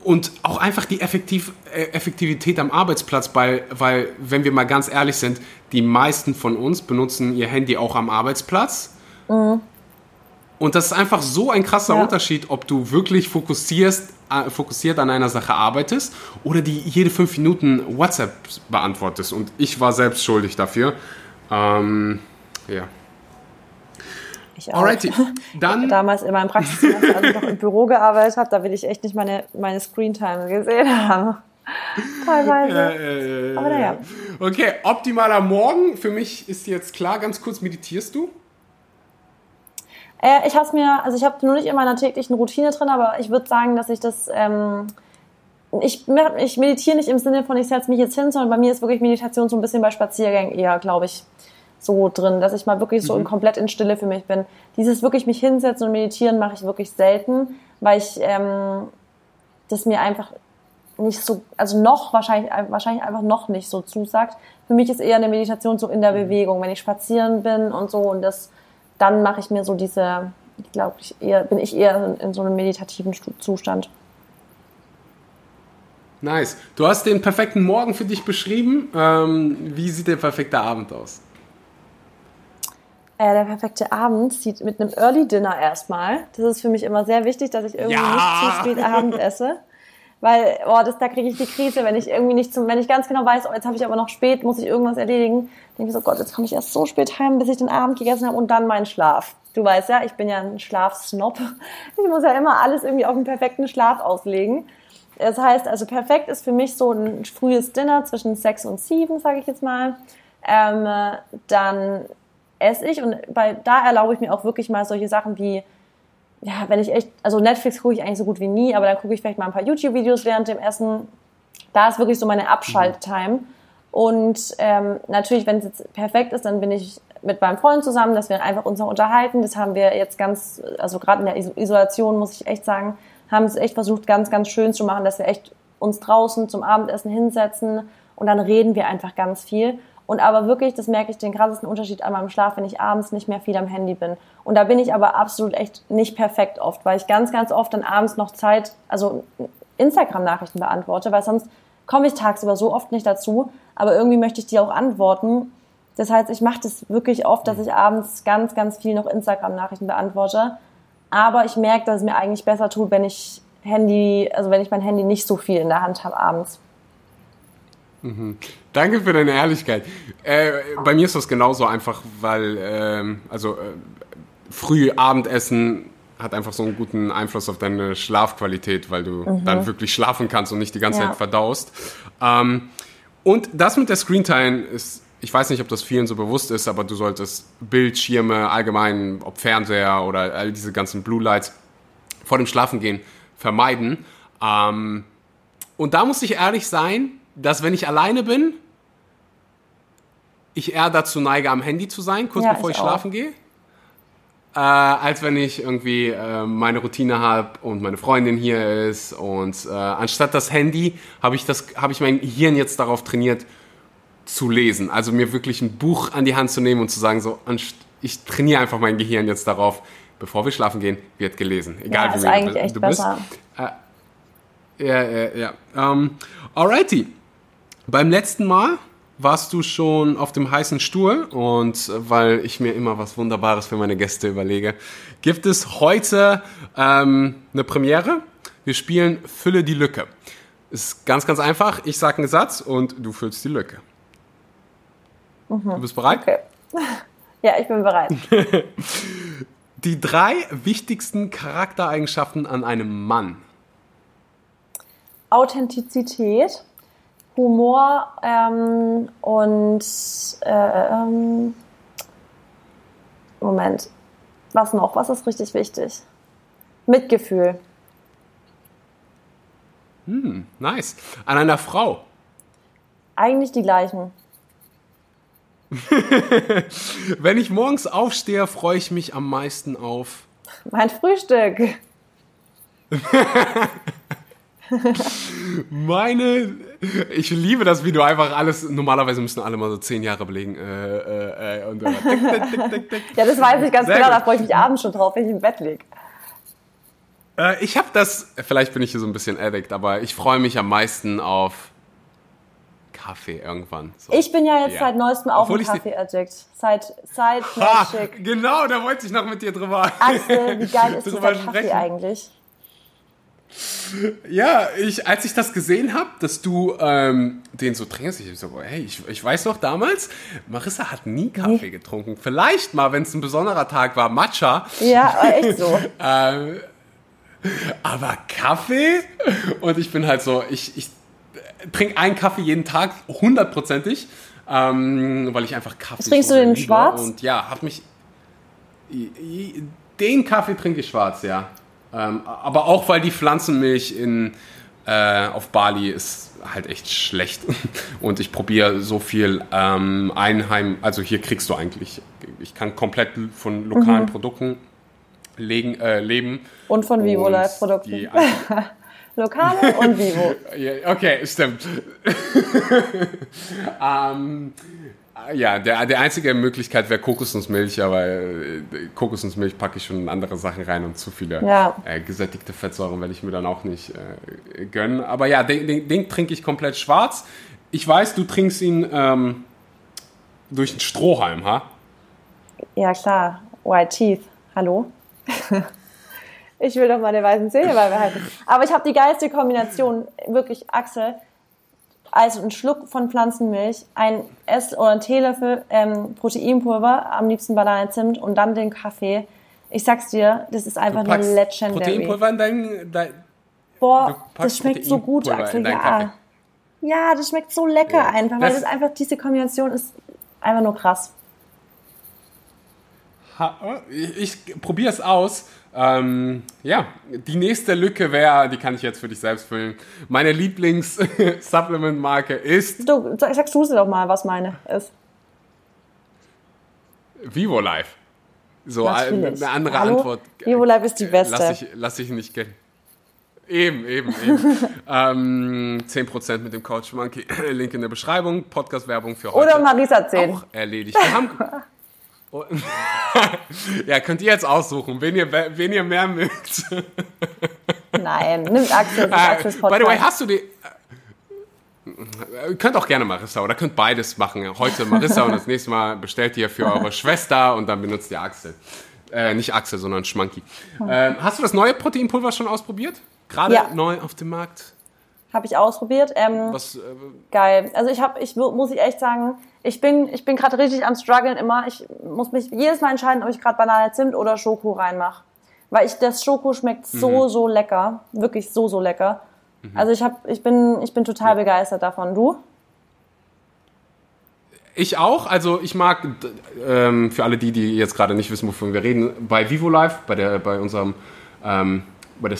Speaker 2: und auch einfach die Effektiv äh, Effektivität am Arbeitsplatz, weil, weil, wenn wir mal ganz ehrlich sind, die meisten von uns benutzen ihr Handy auch am Arbeitsplatz. Mhm. Und das ist einfach so ein krasser ja. Unterschied, ob du wirklich fokussierst, äh, fokussiert an einer Sache arbeitest oder die jede fünf Minuten WhatsApp beantwortest. Und ich war selbst schuldig dafür. Ähm, ja.
Speaker 1: Ich auch. Alrighty. Dann Damals in meinem Praxissemester, als ich noch im Büro gearbeitet habe, da will ich echt nicht meine, meine Screentime gesehen haben. Teilweise. Ja,
Speaker 2: Aber naja. Okay, optimaler Morgen. Für mich ist jetzt klar, ganz kurz, meditierst du?
Speaker 1: Äh, ich habe mir, also ich habe nur nicht in meiner täglichen Routine drin, aber ich würde sagen, dass ich das, ähm, ich, ich meditiere nicht im Sinne von, ich setze mich jetzt hin, sondern bei mir ist wirklich Meditation so ein bisschen bei Spaziergängen eher, glaube ich, so drin, dass ich mal wirklich so mhm. komplett in Stille für mich bin. Dieses wirklich mich hinsetzen und meditieren mache ich wirklich selten, weil ich ähm, das mir einfach nicht so, also noch wahrscheinlich, wahrscheinlich einfach noch nicht so zusagt. Für mich ist eher eine Meditation so in der mhm. Bewegung, wenn ich spazieren bin und so und das dann mache ich mir so diese, ich glaube, ich eher, bin ich eher in so einem meditativen Zustand.
Speaker 2: Nice. Du hast den perfekten Morgen für dich beschrieben. Ähm, wie sieht der perfekte Abend aus?
Speaker 1: Äh, der perfekte Abend sieht mit einem Early Dinner erstmal. Das ist für mich immer sehr wichtig, dass ich irgendwie ja. nicht zu spät Abend esse. Weil, boah, das, da kriege ich die Krise, wenn ich irgendwie nicht zum, wenn ich ganz genau weiß, oh, jetzt habe ich aber noch spät, muss ich irgendwas erledigen, denke ich so, Gott, jetzt komme ich erst so spät heim, bis ich den Abend gegessen habe und dann meinen Schlaf. Du weißt ja, ich bin ja ein Schlafsnob. Ich muss ja immer alles irgendwie auf einen perfekten Schlaf auslegen. Das heißt, also perfekt ist für mich so ein frühes Dinner zwischen sechs und sieben, sage ich jetzt mal. Ähm, dann esse ich und bei, da erlaube ich mir auch wirklich mal solche Sachen wie ja, wenn ich echt, also Netflix gucke ich eigentlich so gut wie nie, aber dann gucke ich vielleicht mal ein paar YouTube-Videos während dem Essen. Da ist wirklich so meine Abschalttime. Und ähm, natürlich, wenn es jetzt perfekt ist, dann bin ich mit meinem Freund zusammen, dass wir einfach uns noch unterhalten. Das haben wir jetzt ganz, also gerade in der Isolation, muss ich echt sagen, haben es echt versucht, ganz, ganz schön zu machen, dass wir echt uns draußen zum Abendessen hinsetzen und dann reden wir einfach ganz viel. Und aber wirklich, das merke ich den krassesten Unterschied an meinem Schlaf, wenn ich abends nicht mehr viel am Handy bin. Und da bin ich aber absolut echt nicht perfekt oft, weil ich ganz, ganz oft dann abends noch Zeit, also Instagram-Nachrichten beantworte, weil sonst komme ich tagsüber so oft nicht dazu, aber irgendwie möchte ich die auch antworten. Das heißt, ich mache das wirklich oft, dass ich abends ganz, ganz viel noch Instagram-Nachrichten beantworte. Aber ich merke, dass es mir eigentlich besser tut, wenn ich Handy, also wenn ich mein Handy nicht so viel in der Hand habe abends.
Speaker 2: Mhm. Danke für deine Ehrlichkeit. Äh, bei mir ist das genauso einfach, weil ähm, also äh, früh Abendessen hat einfach so einen guten Einfluss auf deine Schlafqualität, weil du mhm. dann wirklich schlafen kannst und nicht die ganze ja. Zeit verdaust. Ähm, und das mit der Screentime ist, ich weiß nicht, ob das vielen so bewusst ist, aber du solltest Bildschirme allgemein, ob Fernseher oder all diese ganzen Blue Lights vor dem Schlafengehen vermeiden. Ähm, und da muss ich ehrlich sein, dass wenn ich alleine bin, ich eher dazu neige, am Handy zu sein, kurz ja, bevor ich, ich schlafen gehe äh, als wenn ich irgendwie äh, meine Routine habe und meine Freundin hier ist. Und äh, anstatt das Handy habe ich, das, hab ich mein Hirn jetzt darauf trainiert, zu lesen. Also mir wirklich ein Buch an die Hand zu nehmen und zu sagen, so, ich trainiere einfach mein Gehirn jetzt darauf, bevor wir schlafen gehen, wird gelesen. Egal
Speaker 1: ja,
Speaker 2: wie
Speaker 1: ist eigentlich du, echt du bist. Besser.
Speaker 2: Äh, ja, ja, ja. Um, ähm, alrighty. Beim letzten Mal warst du schon auf dem heißen Stuhl und äh, weil ich mir immer was Wunderbares für meine Gäste überlege, gibt es heute ähm, eine Premiere. Wir spielen Fülle die Lücke. Ist ganz, ganz einfach. Ich sage einen Satz und du füllst die Lücke. Mhm. Du bist bereit?
Speaker 1: Okay. Ja, ich bin bereit.
Speaker 2: die drei wichtigsten Charaktereigenschaften an einem Mann.
Speaker 1: Authentizität. Humor ähm, und äh, ähm, Moment, was noch? Was ist richtig wichtig? Mitgefühl.
Speaker 2: Hm, nice. An einer Frau.
Speaker 1: Eigentlich die gleichen.
Speaker 2: Wenn ich morgens aufstehe, freue ich mich am meisten auf.
Speaker 1: Mein Frühstück.
Speaker 2: Meine, ich liebe das, wie du einfach alles, normalerweise müssen alle mal so zehn Jahre belegen. Äh, äh, äh und,
Speaker 1: dick, dick, dick, dick, ja, das weiß ich ganz Sehr genau, gut. da freue ich mich abends schon drauf, wenn ich im Bett liege.
Speaker 2: Äh, ich habe das, vielleicht bin ich hier so ein bisschen addict, aber ich freue mich am meisten auf Kaffee irgendwann.
Speaker 1: So. Ich bin ja jetzt yeah. seit neuestem auch ein Kaffee-Addict. Seit, seit
Speaker 2: ha, Genau, da wollte ich noch mit dir drüber
Speaker 1: Axel, wie geil ist dieser Kaffee eigentlich?
Speaker 2: Ja, ich, als ich das gesehen habe, dass du ähm, den so trinkst, ich so, hey, ich, ich weiß noch damals, Marissa hat nie Kaffee getrunken. Vielleicht mal, wenn es ein besonderer Tag war, Matcha.
Speaker 1: Ja, echt so.
Speaker 2: ähm, aber Kaffee? Und ich bin halt so, ich, ich trinke einen Kaffee jeden Tag, hundertprozentig, ähm, weil ich einfach Kaffee Was
Speaker 1: Trinkst du den schwarz?
Speaker 2: Und ja, hab mich. Den Kaffee trinke ich schwarz, ja. Ähm, aber auch, weil die Pflanzenmilch in, äh, auf Bali ist halt echt schlecht. Und ich probiere so viel ähm, Einheim, also hier kriegst du eigentlich, ich kann komplett von lokalen mhm. Produkten legen, äh, leben.
Speaker 1: Und von Vivo Live Produkten. Lokale und Vivo.
Speaker 2: okay, stimmt. ähm, ja, der, der einzige Möglichkeit wäre Kokosnussmilch, aber äh, Kokosnussmilch packe ich schon in andere Sachen rein und zu viele ja. äh, gesättigte Fettsäuren werde ich mir dann auch nicht äh, gönnen. Aber ja, den, den, den, trinke ich komplett schwarz. Ich weiß, du trinkst ihn ähm, durch einen Strohhalm, ha?
Speaker 1: Ja, klar. White Teeth. Hallo? ich will doch meine weißen Zähne beibehalten. Aber ich habe die geilste Kombination, wirklich, Axel also ein Schluck von Pflanzenmilch, ein Ess- oder ein Teelöffel ähm, Proteinpulver, am liebsten Banane Zimt und dann den Kaffee. Ich sag's dir, das ist einfach nur legendary.
Speaker 2: Proteinpulver in dein, dein
Speaker 1: Boah, das schmeckt so gut, Axel. Ja. Kaffee. ja, das schmeckt so lecker ja. einfach, weil das, das einfach diese Kombination ist einfach nur krass.
Speaker 2: Ich, probiere es aus. Ähm, ja, die nächste Lücke wäre, die kann ich jetzt für dich selbst füllen. Meine Lieblings-Supplement-Marke ist.
Speaker 1: Du, sagst du sie doch mal, was meine ist.
Speaker 2: Vivo Life. So Natürlich. eine andere Hallo? Antwort.
Speaker 1: Vivo Life ist die beste.
Speaker 2: Lass ich, lass ich nicht gehen. Eben, eben, eben. ähm, 10% mit dem Coach Monkey. Link in der Beschreibung. Podcast-Werbung für heute.
Speaker 1: Oder Marisa 10. Auch
Speaker 2: erledigt. Wir haben, ja, könnt ihr jetzt aussuchen, wen ihr, wen ihr mehr mögt.
Speaker 1: Nein, nimmt Axel, uh, Axels
Speaker 2: Podcast. By the way, hast du die... könnt auch gerne Marissa oder könnt beides machen. Heute Marissa und das nächste Mal bestellt ihr für eure Schwester und dann benutzt ihr Axel. Äh, nicht Axel, sondern Schmanky. Äh, hast du das neue Proteinpulver schon ausprobiert? Gerade ja. neu auf dem Markt?
Speaker 1: Habe ich ausprobiert. Ähm, Was, äh, geil. Also ich habe, ich muss ich echt sagen, ich bin, ich bin gerade richtig am struggeln immer. Ich muss mich jedes Mal entscheiden, ob ich gerade Banane Zimt oder Schoko reinmache. Weil ich, das Schoko schmeckt so, mhm. so lecker. Wirklich so, so lecker. Mhm. Also ich hab, ich bin, ich bin total ja. begeistert davon. Du?
Speaker 2: Ich auch. Also ich mag, ähm, für alle die, die jetzt gerade nicht wissen, wovon wir reden, bei Vivo Life, bei, der, bei unserem, ähm, bei der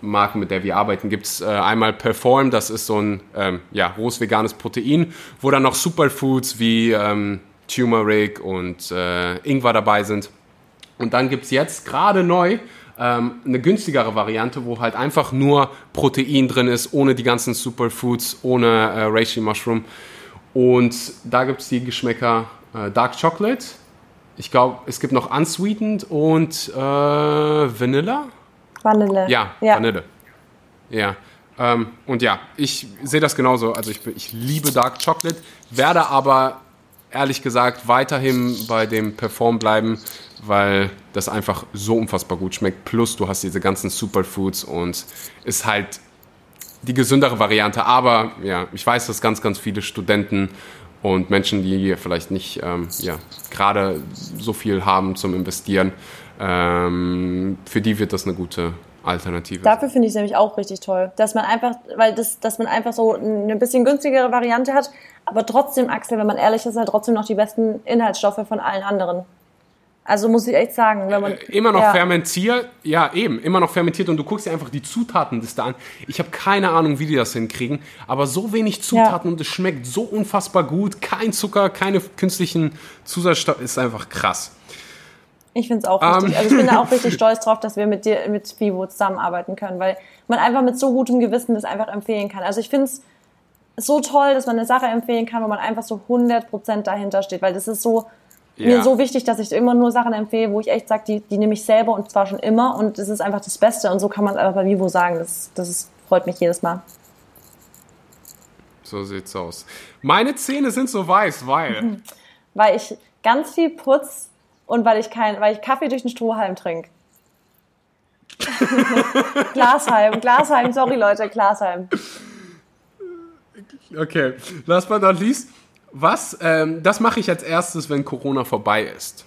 Speaker 2: Supplement-Marke, mit der wir arbeiten, gibt es äh, einmal Perform, das ist so ein ähm, ja, rohes veganes Protein, wo dann noch Superfoods wie ähm, Turmeric und äh, Ingwer dabei sind. Und dann gibt es jetzt gerade neu ähm, eine günstigere Variante, wo halt einfach nur Protein drin ist, ohne die ganzen Superfoods, ohne äh, Reishi Mushroom. Und da gibt es die Geschmäcker äh, Dark Chocolate. Ich glaube, es gibt noch Unsweetened und äh, Vanilla.
Speaker 1: Vanille.
Speaker 2: Ja, ja. Vanille. Ja. Ähm, und ja, ich sehe das genauso. Also ich, ich liebe Dark Chocolate, werde aber ehrlich gesagt weiterhin bei dem Perform bleiben, weil das einfach so unfassbar gut schmeckt. Plus du hast diese ganzen Superfoods und ist halt die gesündere Variante. Aber ja, ich weiß, dass ganz, ganz viele Studenten und Menschen, die vielleicht nicht ähm, ja, gerade so viel haben zum Investieren, ähm, für die wird das eine gute Alternative.
Speaker 1: Dafür finde ich es nämlich auch richtig toll, dass man einfach, weil das, dass man einfach so eine bisschen günstigere Variante hat, aber trotzdem, Axel, wenn man ehrlich ist, halt trotzdem noch die besten Inhaltsstoffe von allen anderen. Also muss ich echt sagen, wenn man. Äh,
Speaker 2: immer noch ja. fermentiert, ja, eben, immer noch fermentiert und du guckst dir einfach die Zutatenliste an. Ich habe keine Ahnung, wie die das hinkriegen, aber so wenig Zutaten ja. und es schmeckt so unfassbar gut. Kein Zucker, keine künstlichen Zusatzstoffe, ist einfach krass.
Speaker 1: Ich finde es auch richtig. Um. Ähm. Also ich bin da auch richtig stolz drauf, dass wir mit dir, mit Vivo zusammenarbeiten können, weil man einfach mit so gutem Gewissen das einfach empfehlen kann. Also ich finde es so toll, dass man eine Sache empfehlen kann, wo man einfach so 100% dahinter steht, weil das ist so, ja. mir so wichtig, dass ich immer nur Sachen empfehle, wo ich echt sage, die, die nehme ich selber und zwar schon immer und das ist einfach das Beste und so kann man es einfach bei Vivo sagen. Das, das ist, freut mich jedes Mal.
Speaker 2: So sieht's aus. Meine Zähne sind so weiß, weil.
Speaker 1: weil ich ganz viel putz und weil ich kein, weil ich Kaffee durch den Strohhalm trinke. Glashalm, Glashalm, sorry Leute, Glashalm.
Speaker 2: Okay, last but not least, was, ähm, das mache ich als erstes, wenn Corona vorbei ist.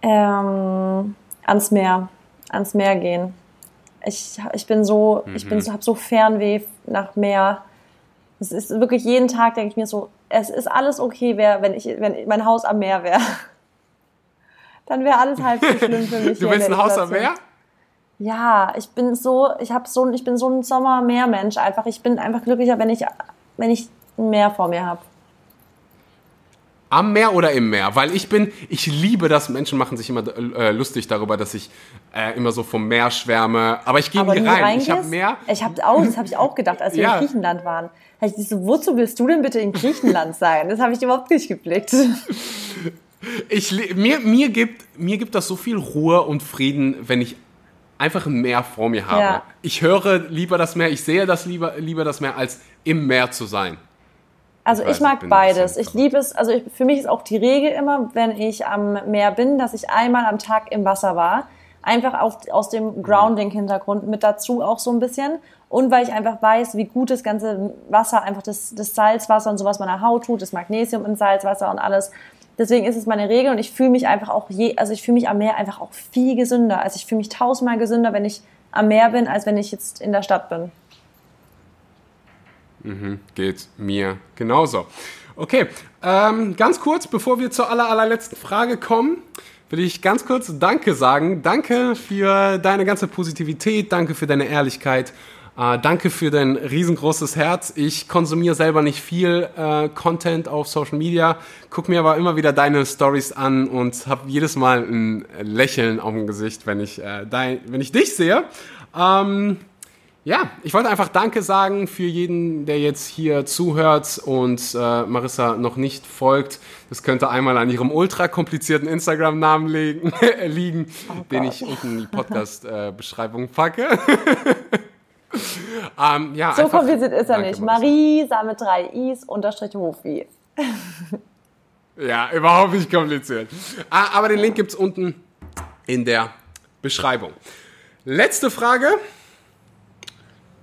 Speaker 1: Ähm, ans Meer, ans Meer gehen. Ich, ich bin so, mhm. ich bin so, habe so Fernweh nach Meer. Es ist wirklich jeden Tag denke ich mir so, es ist alles okay, wär, wenn ich, wenn mein Haus am Meer wäre. Dann wäre alles halb so schlimm für mich.
Speaker 2: du willst ein Haus am Meer?
Speaker 1: Ja, ich bin so, ich habe so, ich bin so ein Sommer-Meer-Mensch einfach. Ich bin einfach glücklicher, wenn ich, wenn ich ein Meer vor mir habe.
Speaker 2: Am Meer oder im Meer? Weil ich bin, ich liebe das. Menschen machen sich immer äh, lustig darüber, dass ich äh, immer so vom Meer schwärme. Aber ich gehe nie rein. Reingehst? Ich habe Meer.
Speaker 1: Ich habe auch, das habe ich auch gedacht, als wir ja. in Griechenland waren. Da ich so, wozu willst du denn bitte in Griechenland sein? Das habe ich überhaupt nicht geblickt.
Speaker 2: Ich, mir, mir, gibt, mir gibt das so viel Ruhe und Frieden, wenn ich einfach ein Meer vor mir habe. Ja. Ich höre lieber das Meer, ich sehe das lieber, lieber das Meer, als im Meer zu sein.
Speaker 1: Also ich, ich mag ich beides. Ich liebe es, also ich, für mich ist auch die Regel immer, wenn ich am Meer bin, dass ich einmal am Tag im Wasser war. Einfach auf, aus dem Grounding-Hintergrund mit dazu auch so ein bisschen. Und weil ich einfach weiß, wie gut das ganze Wasser, einfach das, das Salzwasser und sowas meiner Haut tut, das Magnesium im Salzwasser und alles. Deswegen ist es meine Regel und ich fühle mich einfach auch je, also ich fühle mich am Meer einfach auch viel gesünder. Also ich fühle mich tausendmal gesünder, wenn ich am Meer bin, als wenn ich jetzt in der Stadt bin.
Speaker 2: Mhm, geht mir genauso. Okay, ähm, ganz kurz, bevor wir zur aller, allerletzten Frage kommen, will ich ganz kurz Danke sagen. Danke für deine ganze Positivität, danke für deine Ehrlichkeit. Äh, danke für dein riesengroßes Herz. Ich konsumiere selber nicht viel äh, Content auf Social Media, gucke mir aber immer wieder deine Stories an und habe jedes Mal ein Lächeln auf dem Gesicht, wenn ich, äh, dein, wenn ich dich sehe. Ähm, ja, ich wollte einfach Danke sagen für jeden, der jetzt hier zuhört und äh, Marissa noch nicht folgt. Das könnte einmal an ihrem ultra komplizierten Instagram-Namen liegen, oh den ich unten in die Podcast-Beschreibung packe. Ähm, ja,
Speaker 1: so einfach, kompliziert ist er nicht. Marisa mit drei Is unterstrich Hofi.
Speaker 2: ja, überhaupt nicht kompliziert. Ah, aber den Link gibt es unten in der Beschreibung. Letzte Frage.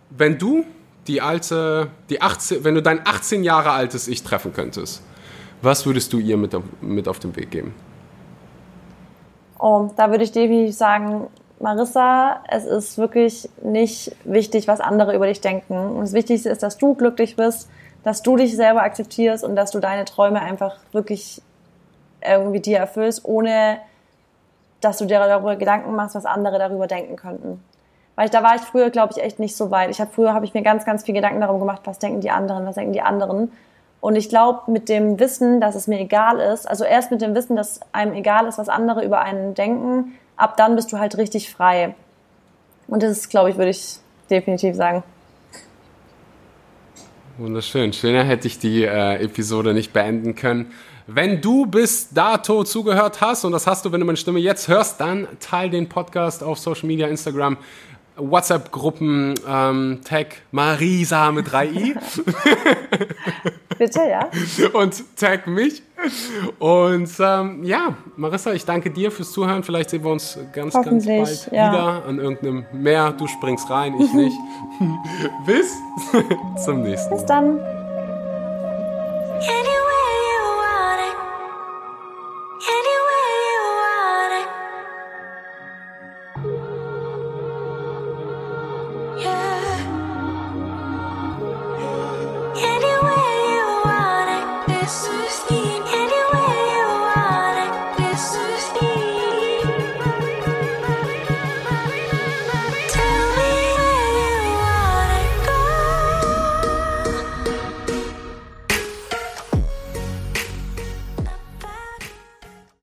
Speaker 2: Wenn du die alte, die 18, wenn du dein 18 Jahre altes Ich treffen könntest, was würdest du ihr mit, mit auf den Weg geben?
Speaker 1: Oh, da würde ich definitiv sagen, Marissa, es ist wirklich nicht wichtig, was andere über dich denken. Und das Wichtigste ist, dass du glücklich bist, dass du dich selber akzeptierst und dass du deine Träume einfach wirklich irgendwie dir erfüllst, ohne dass du dir darüber Gedanken machst, was andere darüber denken könnten. Weil da war ich früher, glaube ich, echt nicht so weit. Ich habe früher habe ich mir ganz, ganz viel Gedanken darum gemacht, was denken die anderen, was denken die anderen. Und ich glaube, mit dem Wissen, dass es mir egal ist, also erst mit dem Wissen, dass einem egal ist, was andere über einen denken, ab dann bist du halt richtig frei. Und das ist, glaube ich, würde ich definitiv sagen.
Speaker 2: Wunderschön. Schöner hätte ich die äh, Episode nicht beenden können. Wenn du bis dato zugehört hast, und das hast du, wenn du meine Stimme jetzt hörst, dann teil den Podcast auf Social Media, Instagram, WhatsApp-Gruppen, ähm, Tag Marisa mit 3i.
Speaker 1: Bitte, ja.
Speaker 2: Und tag mich. Und ähm, ja, Marissa, ich danke dir fürs Zuhören. Vielleicht sehen wir uns ganz, ganz bald ja. wieder an irgendeinem Meer. Du springst rein, ich nicht. Bis zum nächsten Mal.
Speaker 1: Bis dann.